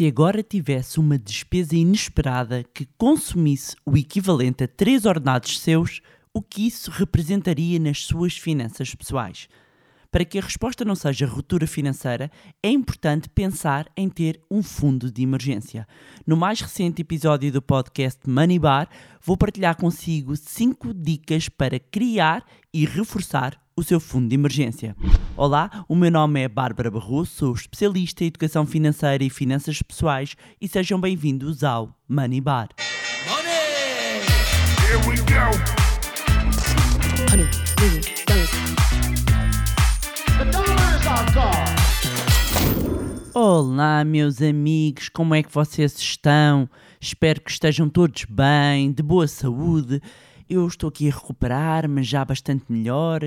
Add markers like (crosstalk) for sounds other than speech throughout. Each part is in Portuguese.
Se agora tivesse uma despesa inesperada que consumisse o equivalente a três ordenados seus, o que isso representaria nas suas finanças pessoais? Para que a resposta não seja ruptura financeira, é importante pensar em ter um fundo de emergência. No mais recente episódio do podcast Money Bar, vou partilhar consigo 5 dicas para criar e reforçar o seu fundo de emergência. Olá, o meu nome é Bárbara Barroso, sou especialista em educação financeira e finanças pessoais e sejam bem-vindos ao Money Bar. Money! Olá, meus amigos, como é que vocês estão? Espero que estejam todos bem, de boa saúde. Eu estou aqui a recuperar, mas já bastante melhor.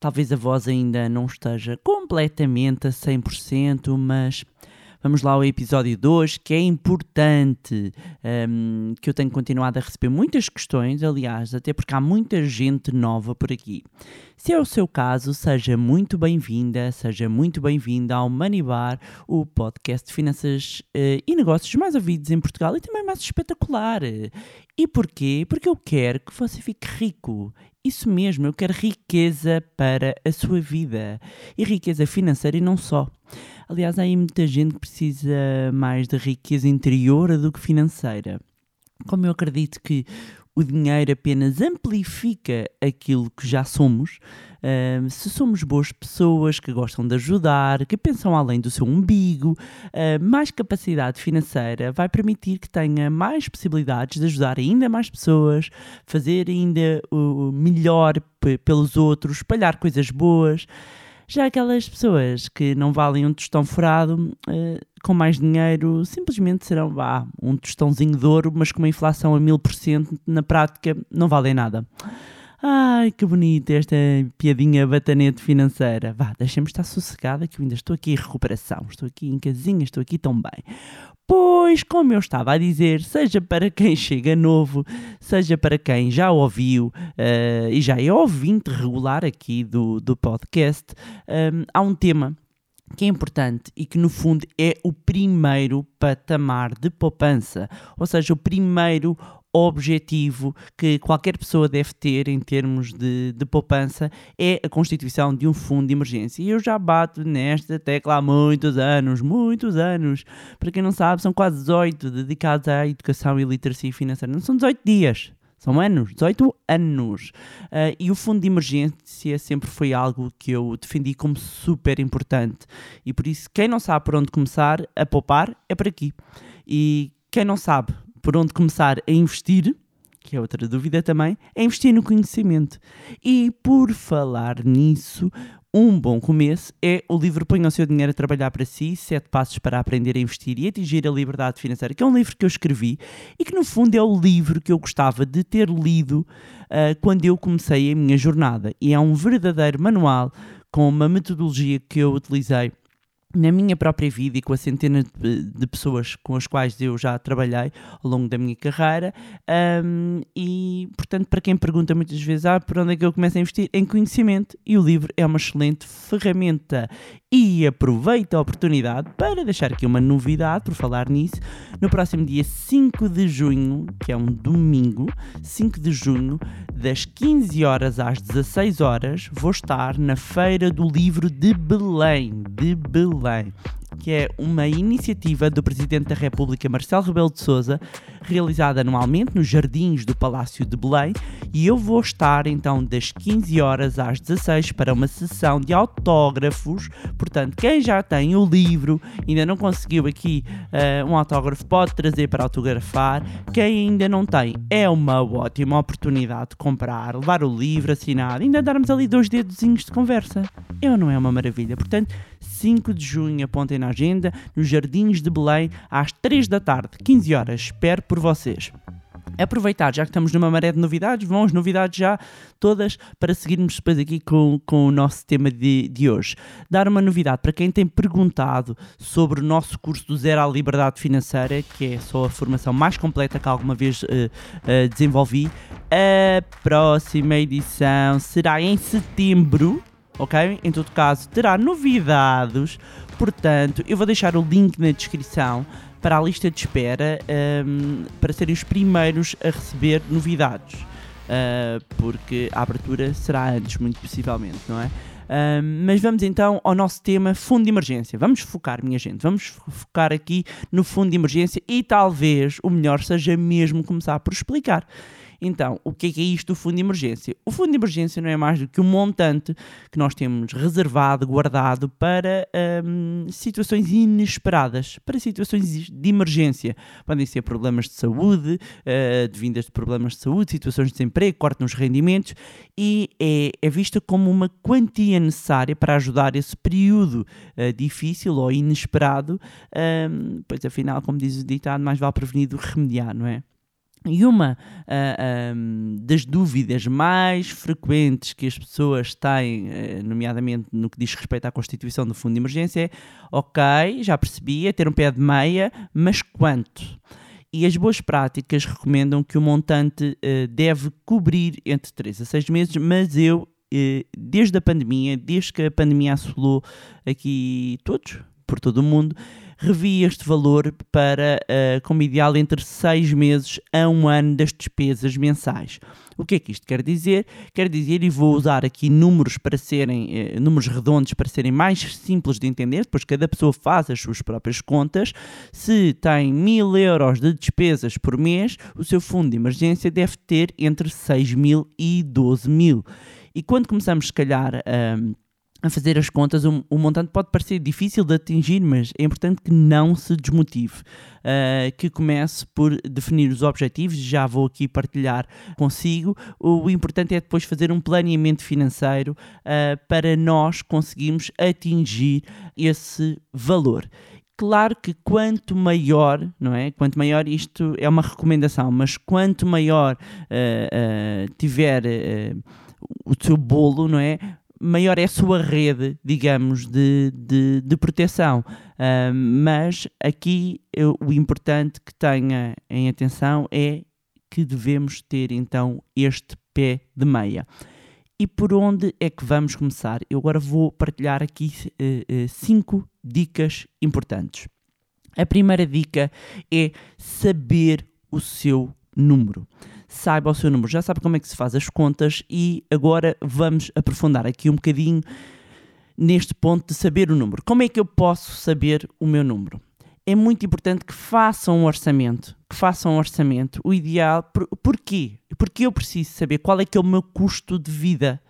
Talvez a voz ainda não esteja completamente a 100%, mas vamos lá ao episódio 2, que é importante, um, que eu tenho continuado a receber muitas questões, aliás, até porque há muita gente nova por aqui. Se é o seu caso, seja muito bem-vinda, seja muito bem-vinda ao Money Bar, o podcast de finanças uh, e negócios mais ouvidos em Portugal e também mais espetacular. E porquê? Porque eu quero que você fique rico. Isso mesmo, eu quero riqueza para a sua vida. E riqueza financeira e não só. Aliás, há aí muita gente que precisa mais de riqueza interior do que financeira. Como eu acredito que o dinheiro apenas amplifica aquilo que já somos. Se somos boas pessoas que gostam de ajudar, que pensam além do seu umbigo, uh, mais capacidade financeira vai permitir que tenha mais possibilidades de ajudar ainda mais pessoas, fazer ainda o melhor pelos outros, espalhar coisas boas. Já aquelas pessoas que não valem um tostão furado, uh, com mais dinheiro, simplesmente serão vá, um tostãozinho de ouro, mas com uma inflação a mil por cento, na prática não valem nada. Ai, que bonita esta piadinha batanete financeira. Vá, deixa-me estar sossegada que eu ainda estou aqui em recuperação. Estou aqui em casinha, estou aqui tão bem. Pois, como eu estava a dizer, seja para quem (laughs) chega novo, seja para quem já ouviu uh, e já é ouvinte regular aqui do, do podcast, um, há um tema que é importante e que no fundo é o primeiro patamar de poupança, ou seja, o primeiro objetivo que qualquer pessoa deve ter em termos de, de poupança é a constituição de um fundo de emergência. E eu já bato nesta tecla há muitos anos, muitos anos. Para quem não sabe, são quase 18 dedicados à educação e literacia financeira. Não são 18 dias, são anos, 18 anos. Uh, e o fundo de emergência sempre foi algo que eu defendi como super importante. E por isso, quem não sabe por onde começar a poupar, é por aqui. E quem não sabe por onde começar a investir, que é outra dúvida também, é investir no conhecimento. E por falar nisso, um bom começo é o livro Põe o seu dinheiro a trabalhar para si, sete passos para aprender a investir e atingir a liberdade financeira, que é um livro que eu escrevi e que no fundo é o livro que eu gostava de ter lido uh, quando eu comecei a minha jornada. E é um verdadeiro manual com uma metodologia que eu utilizei na minha própria vida e com a centena de, de, pessoas com as quais eu já trabalhei ao longo da minha carreira um, e portanto para quem pergunta muitas vezes ah, por onde é que eu começo a investir? Em conhecimento e o livro é uma excelente ferramenta. E aproveito a oportunidade para deixar aqui uma novidade por falar nisso. No próximo dia 5 de junho que é um domingo 5 de junho das 15 horas às 16 horas vou estar na Feira do Livro de Belém de Belém que é uma iniciativa do Presidente da República Marcelo Rebelo de Sousa, realizada anualmente nos jardins do Palácio de Belém, e eu vou estar então das 15 horas às 16 para uma sessão de autógrafos. Portanto, quem já tem o livro, ainda não conseguiu aqui uh, um autógrafo, pode trazer para autografar. Quem ainda não tem, é uma ótima oportunidade de comprar, levar o livro assinado, ainda darmos ali dois dedozinhos de conversa. Eu não é uma maravilha. Portanto, 5 de junho, apontem na agenda, nos Jardins de Belém, às 3 da tarde, 15 horas. Espero por vocês. Aproveitar, já que estamos numa maré de novidades, vão as novidades já todas para seguirmos depois aqui com, com o nosso tema de, de hoje. Dar uma novidade para quem tem perguntado sobre o nosso curso do Zero à Liberdade Financeira, que é só a formação mais completa que alguma vez uh, uh, desenvolvi. A próxima edição será em setembro ok? Em todo caso, terá novidades, portanto, eu vou deixar o link na descrição para a lista de espera um, para serem os primeiros a receber novidades, uh, porque a abertura será antes, muito possivelmente, não é? mas vamos então ao nosso tema fundo de emergência. Vamos focar, minha gente, vamos focar aqui no fundo de emergência e talvez o melhor seja mesmo começar por explicar. Então, o que é, que é isto do fundo de emergência? O fundo de emergência não é mais do que um montante que nós temos reservado, guardado para hum, situações inesperadas, para situações de emergência. Podem ser problemas de saúde, uh, de vindas de problemas de saúde, situações de desemprego, corte nos rendimentos e é, é vista como uma quantia necessária para ajudar esse período uh, difícil ou inesperado, um, pois afinal, como diz o ditado, mais vale prevenir do que remediar, não é? E uma uh, ah, um, das dúvidas mais frequentes que as pessoas têm, uh, nomeadamente no que diz respeito à constituição do fundo de emergência, é: ok, já percebi, é ter um pé de meia, mas quanto? E as boas práticas recomendam que o montante uh, deve cobrir entre 3 a 6 meses, mas eu, desde a pandemia, desde que a pandemia assolou aqui todos, por todo o mundo, revi este valor para, uh, como ideal, entre 6 meses a um ano das despesas mensais. O que é que isto quer dizer? Quer dizer, e vou usar aqui números para serem, uh, números redondos para serem mais simples de entender, depois cada pessoa faz as suas próprias contas. Se tem 1000 euros de despesas por mês, o seu fundo de emergência deve ter entre 6 mil e 12 mil. E quando começamos, se calhar, uh, a fazer as contas, o, o, montante pode parecer difícil de atingir, mas é importante que não se desmotive, uh, que comece por definir os objetivos, já vou aqui partilhar consigo. O importante é depois fazer um planeamento financeiro uh, para nós conseguirmos atingir esse valor. Claro que quanto maior, não é? Quanto maior isto é uma recomendação, mas quanto maior uh, tiver o seu bolo, não é? Maior é a sua rede, digamos, de, de, de proteção. Uh, mas aqui eu, o importante que tenha em atenção é que devemos ter então este pé de meia. E por onde é que vamos começar? Eu agora vou partilhar aqui uh, cinco dicas importantes. A primeira dica é saber o seu número saiba o seu número, já sabe como é que se faz as contas e agora vamos aprofundar aqui um bocadinho neste ponto de saber o número. Como é que eu posso saber o meu número? É muito importante que façam um orçamento, que façam um orçamento. O ideal, por, porquê? Porque eu preciso saber qual é que é o meu custo de vida.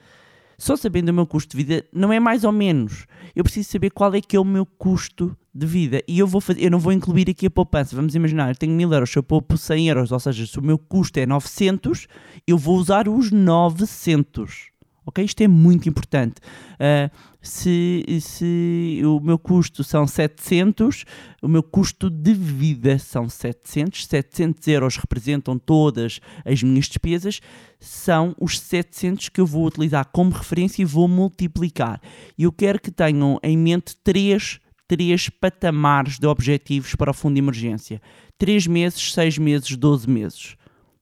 Só sabendo o meu custo de vida não é mais ou menos. Eu preciso saber qual é que é o meu custo de vida. E eu, vou fazer, eu não vou incluir aqui a poupança. Vamos imaginar, eu tenho 1000 euros, se eu poupo 100 euros, ou seja, se o meu custo é 900, eu vou usar os 900. Ok? Isto é muito importante. Uh, se, se o meu custo são 700, o meu custo de vida são 700, 700 euros representam todas as minhas despesas, são os 700 que eu vou utilizar como referência e vou multiplicar. E eu quero que tenham em mente três, três patamares de objetivos para o fundo de emergência: 3 meses, 6 meses, 12 meses.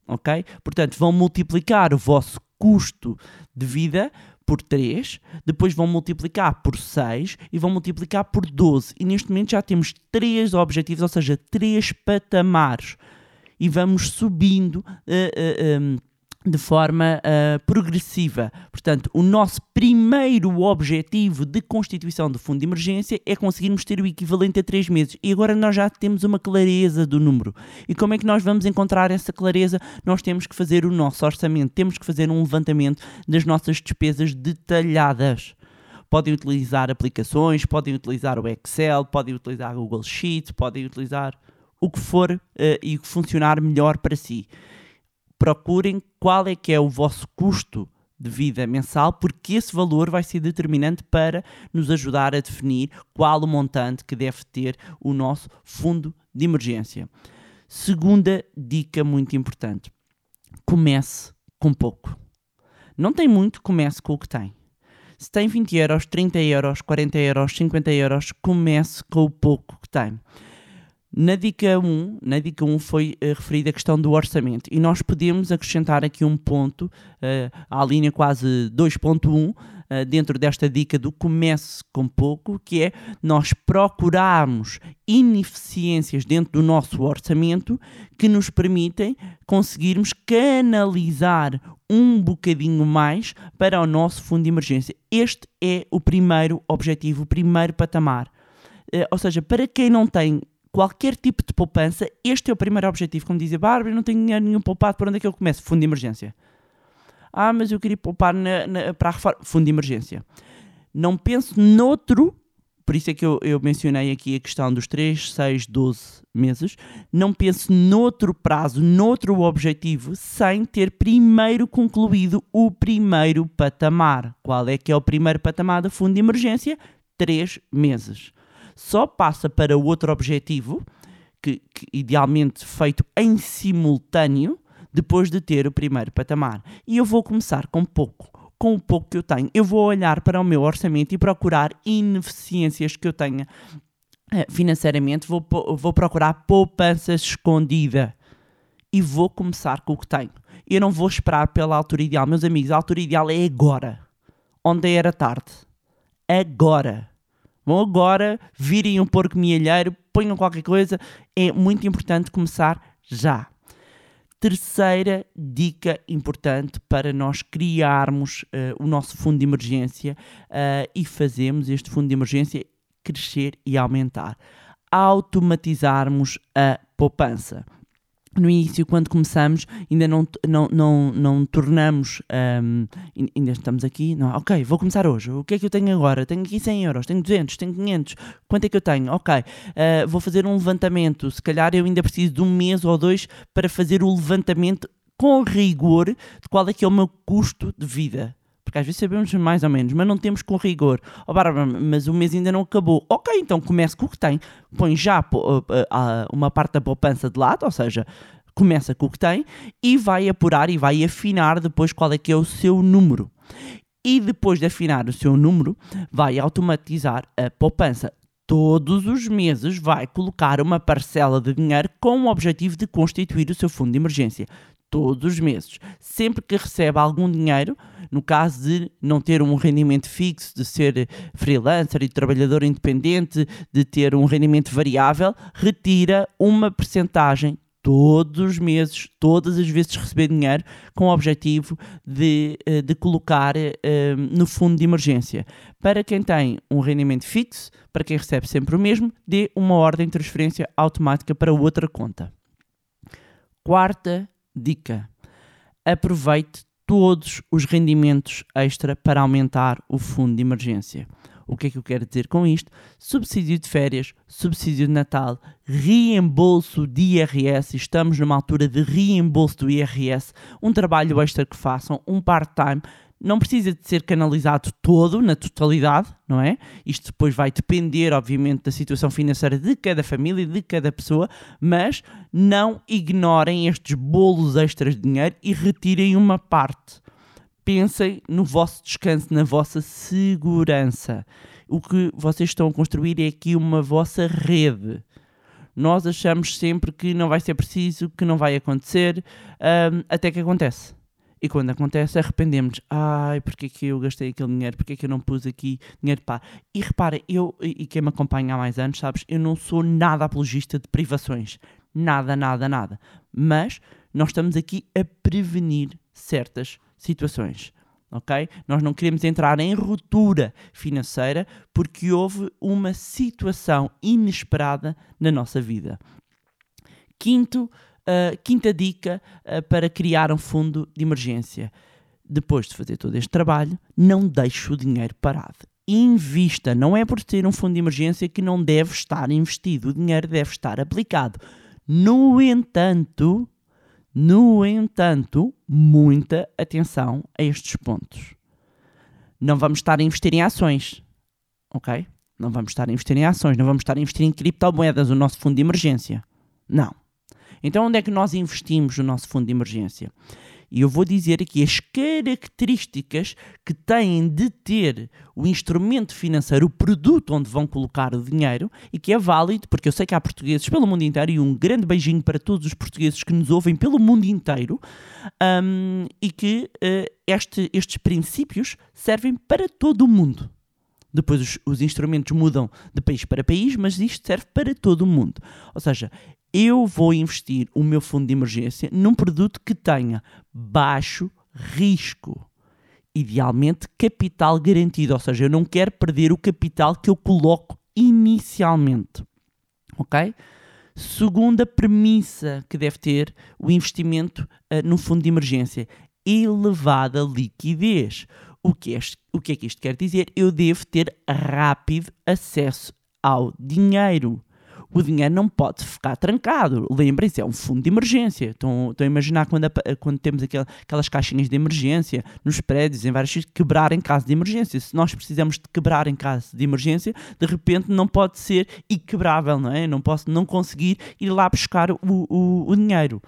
Ok? Portanto, vão multiplicar o vosso custo de vida por 3, depois vão multiplicar por 6 e vão multiplicar por 12. E neste momento já temos 3 objetivos, ou seja, 3 patamares. E vamos subindo. Uh, uh, um, de forma uh, progressiva. Portanto, o nosso primeiro objetivo de constituição do fundo de emergência é conseguirmos ter o equivalente a 3 meses. E agora nós já temos uma clareza do número. E como é que nós vamos encontrar essa clareza? Nós temos que fazer o nosso orçamento, temos que fazer um levantamento das nossas despesas detalhadas. Podem utilizar aplicações, podem utilizar o Excel, podem utilizar o Google Sheets, podem utilizar o que for uh, e o que funcionar melhor para si procurem qual é que é o vosso custo de vida mensal, porque esse valor vai ser determinante para nos ajudar a definir qual o montante que deve ter o nosso fundo de emergência. Segunda dica muito importante: comece com pouco. Não tem muito, comece com o que tem. Se tem 20 euros, 30 euros, 40 euros, 50 euros, comece com o pouco que tem Na dica 1, na dica 1 foi uh, referida a questão do orçamento e nós podemos acrescentar aqui um ponto uh, à linha quase 2.1 uh, dentro desta dica do comece com pouco, que é nós procurarmos ineficiências dentro do nosso orçamento que nos permitem conseguirmos canalizar um bocadinho mais para o nosso fundo de emergência. Este é o primeiro objetivo, o primeiro patamar. Ou seja, para quem não tem qualquer tipo de poupança, este é o primeiro objetivo. Como dizia Bárbara, não tenho dinheiro nenhum poupado, para onde é que eu começo? Fundo de emergência. Ah, mas eu queria poupar na, na, para a reforma. Fundo de emergência. Não penso noutro, por isso é que eu, eu mencionei aqui a questão dos 3, 6, 12 meses. Não penso noutro prazo, noutro objetivo, sem ter primeiro concluído o primeiro patamar. Qual é que é o primeiro patamar do fundo de emergência? 3 meses. Só passa para o outro objetivo, que, que idealmente feito em simultâneo, depois de ter o primeiro patamar. E eu vou começar com pouco. Com o pouco que eu tenho, eu vou olhar para o meu orçamento e procurar ineficiências que eu tenha eh, financeiramente. Vou, vou procurar poupança escondida e vou começar com o que tenho. Eu não vou esperar pela altura ideal. Meus amigos, a altura ideal é agora. Onde era tarde. Agora. Vão agora, virem um porco mielheiro, ponham qualquer coisa. É muito importante começar já. Terceira dica importante para nós criarmos uh, o nosso fundo de emergência uh, e fazermos este fundo de emergência crescer e aumentar. Automatizarmos a poupança no início, quando começamos, ainda não, não, não, não tornamos, um, ainda estamos aqui, não, ok, vou começar hoje, o que é que eu tenho agora? Tenho aqui 100 euros, tenho 200, tenho 500, quanto é que eu tenho? Ok, uh, vou fazer um levantamento, se calhar eu ainda preciso de um mês ou dois para fazer o levantamento com rigor de qual é que é o meu custo de vida. Porque às vezes sabemos mais ou menos, mas não temos com rigor. Oh, Bárbara, mas o mês ainda não acabou. Ok, então comece com o que tem. Põe já uma parte da poupança de lado, ou seja, começa com o que tem e vai apurar e vai afinar depois qual é que é o seu número. E depois de afinar o seu número, vai automatizar a poupança. Todos os meses vai colocar uma parcela de dinheiro com o objetivo de constituir o seu fundo de emergência todos os meses. Sempre que recebe algum dinheiro, no caso de não ter um rendimento fixo, de ser freelancer e trabalhador independente, de ter um rendimento variável, retira uma percentagem todos os meses, todas as vezes receber dinheiro com o objetivo de, eh, de colocar uh, no fundo de emergência. Para quem tem um rendimento fixo, para quem recebe sempre o mesmo, dê uma ordem de transferência automática para outra conta. Quarta dica: aproveite todos os rendimentos extra para aumentar o fundo de emergência. O que é que eu quero dizer com isto? Subsídio de férias, subsídio de Natal, reembolso de IRS, estamos numa altura de reembolso do IRS, um trabalho extra que façam, um part-time, não precisa de ser canalizado todo, na totalidade, não é? Isto depois vai depender, obviamente, da situação financeira de cada família, de cada pessoa, mas não ignorem estes bolos extras de dinheiro e retirem uma parte. Pensem no vosso descanso, na vossa segurança. O que vocês estão a construir é aqui uma vossa rede. Nós achamos sempre que não vai ser preciso, que não vai acontecer, um, até que acontece. E quando acontece, arrependemos. Ai, porque é que eu gastei aquele dinheiro? Porque é que eu não pus aqui dinheiro para. E repara, eu e quem me acompanha há mais anos, sabes, eu não sou nada apologista de privações. Nada, nada, nada. Mas nós estamos aqui a prevenir certas situações. Ok? Nós não queremos entrar em ruptura financeira porque houve uma situação inesperada na nossa vida. Quinto, Quinta dica uh, para criar um fundo de emergência. Depois de fazer todo este trabalho, não deixe o dinheiro parado. Invista. Não é por ter um fundo de emergência que não deve estar investido. O dinheiro deve estar aplicado. No entanto, no entanto, muita atenção a estes pontos. Não vamos estar a investir em ações, ok? Não vamos estar a investir em ações, não vamos estar a investir em criptomoedas, o nosso fundo de emergência. Não. Então, onde é que nós investimos o nosso fundo de emergência? E eu vou dizer aqui as características que têm de ter o instrumento financeiro, o produto onde vão colocar o dinheiro e que é válido, porque eu sei que há portugueses pelo mundo inteiro e um grande beijinho para todos os portugueses que nos ouvem pelo mundo inteiro um, e que uh, este, estes princípios servem para todo o mundo. Depois os, os, instrumentos mudam de país para país, mas isto serve para todo o mundo. Ou seja, eu vou investir o meu fundo de emergência num produto que tenha baixo risco. Idealmente, capital garantido, ou seja, eu não quero perder o capital que eu coloco inicialmente. Ok? Segunda premissa que deve ter o investimento uh, no fundo de emergência: elevada liquidez. O que, o que é que isto quer dizer? Eu devo ter rápido acesso ao dinheiro o dinheiro não pode ficar trancado. Lembrem-se, é um fundo de emergência. Estão, estão a imaginar quando, quando temos aquelas caixinhas de emergência nos prédios, em vários sítios, quebrar em caso de emergência. Se nós precisamos de quebrar em caso de emergência, de repente não pode ser inquebrável, não é? Não posso não conseguir ir lá buscar o, o, o dinheiro.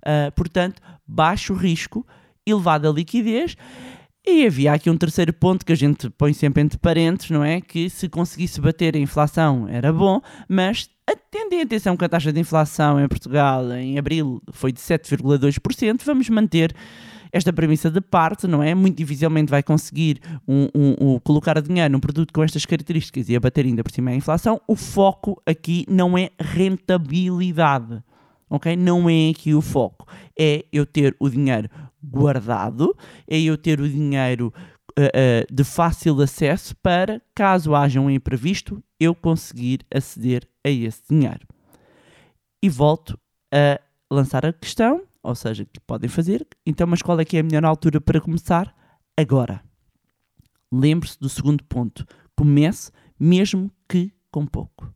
Uh, portanto, baixo risco, elevada liquidez e havia aqui um terceiro ponto que a gente põe sempre entre parênteses, não é? Que se conseguisse bater a inflação era bom, mas atendem atenção que a taxa de inflação em Portugal em abril foi de 7,2%, vamos manter esta premissa de parte, não é? Muito dificilmente vai conseguir um, um, um, colocar dinheiro num produto com estas características e abater ainda por cima a inflação. O foco aqui não é rentabilidade, ok? Não é aqui o foco. É eu ter o dinheiro guardado, é eu ter o dinheiro uh, uh, de fácil acesso para, caso haja um imprevisto, eu conseguir aceder a esse dinheiro. E volto a lançar a questão, ou seja, que podem fazer. Então, mas qual é que é a melhor altura para começar? Agora. Lembre-se do segundo ponto. Comece mesmo que com pouco.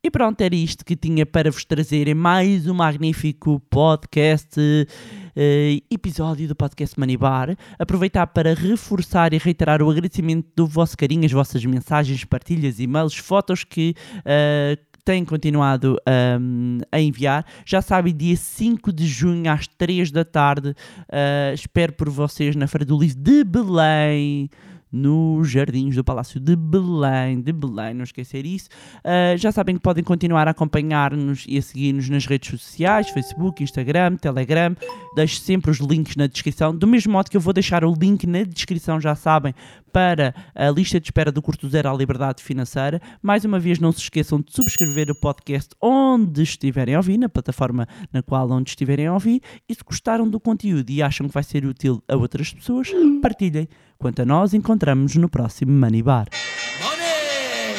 E pronto, era isto que tinha para vos trazer em mais um magnífico podcast, uh, episódio do podcast Manibar. Aproveitar para reforçar e reiterar o agradecimento do vosso carinho, as vossas mensagens, partilhas, e-mails, fotos que. Uh, têm continuado um, a enviar. Já sabem, dia 5 de junho às 3 da tarde. Uh, espero por vocês na Feira do Livro de Belém nos jardins do Palácio de Belém, de Belém, não esquecer isso. Uh, já sabem que podem continuar a acompanhar-nos e a seguir-nos nas redes sociais, Facebook, Instagram, Telegram. Deixo sempre os links na descrição, do mesmo modo que eu vou deixar o link na descrição, já sabem, para a lista de espera do Curto Zero à Liberdade Financeira. Mais uma vez, não se esqueçam de subscrever o podcast onde estiverem a ouvir, na plataforma na qual onde estiverem a ouvir. E se gostaram do conteúdo e acham que vai ser útil a outras pessoas, partilhem. Quanto a nós, encontramos no próximo Money Bar. Money!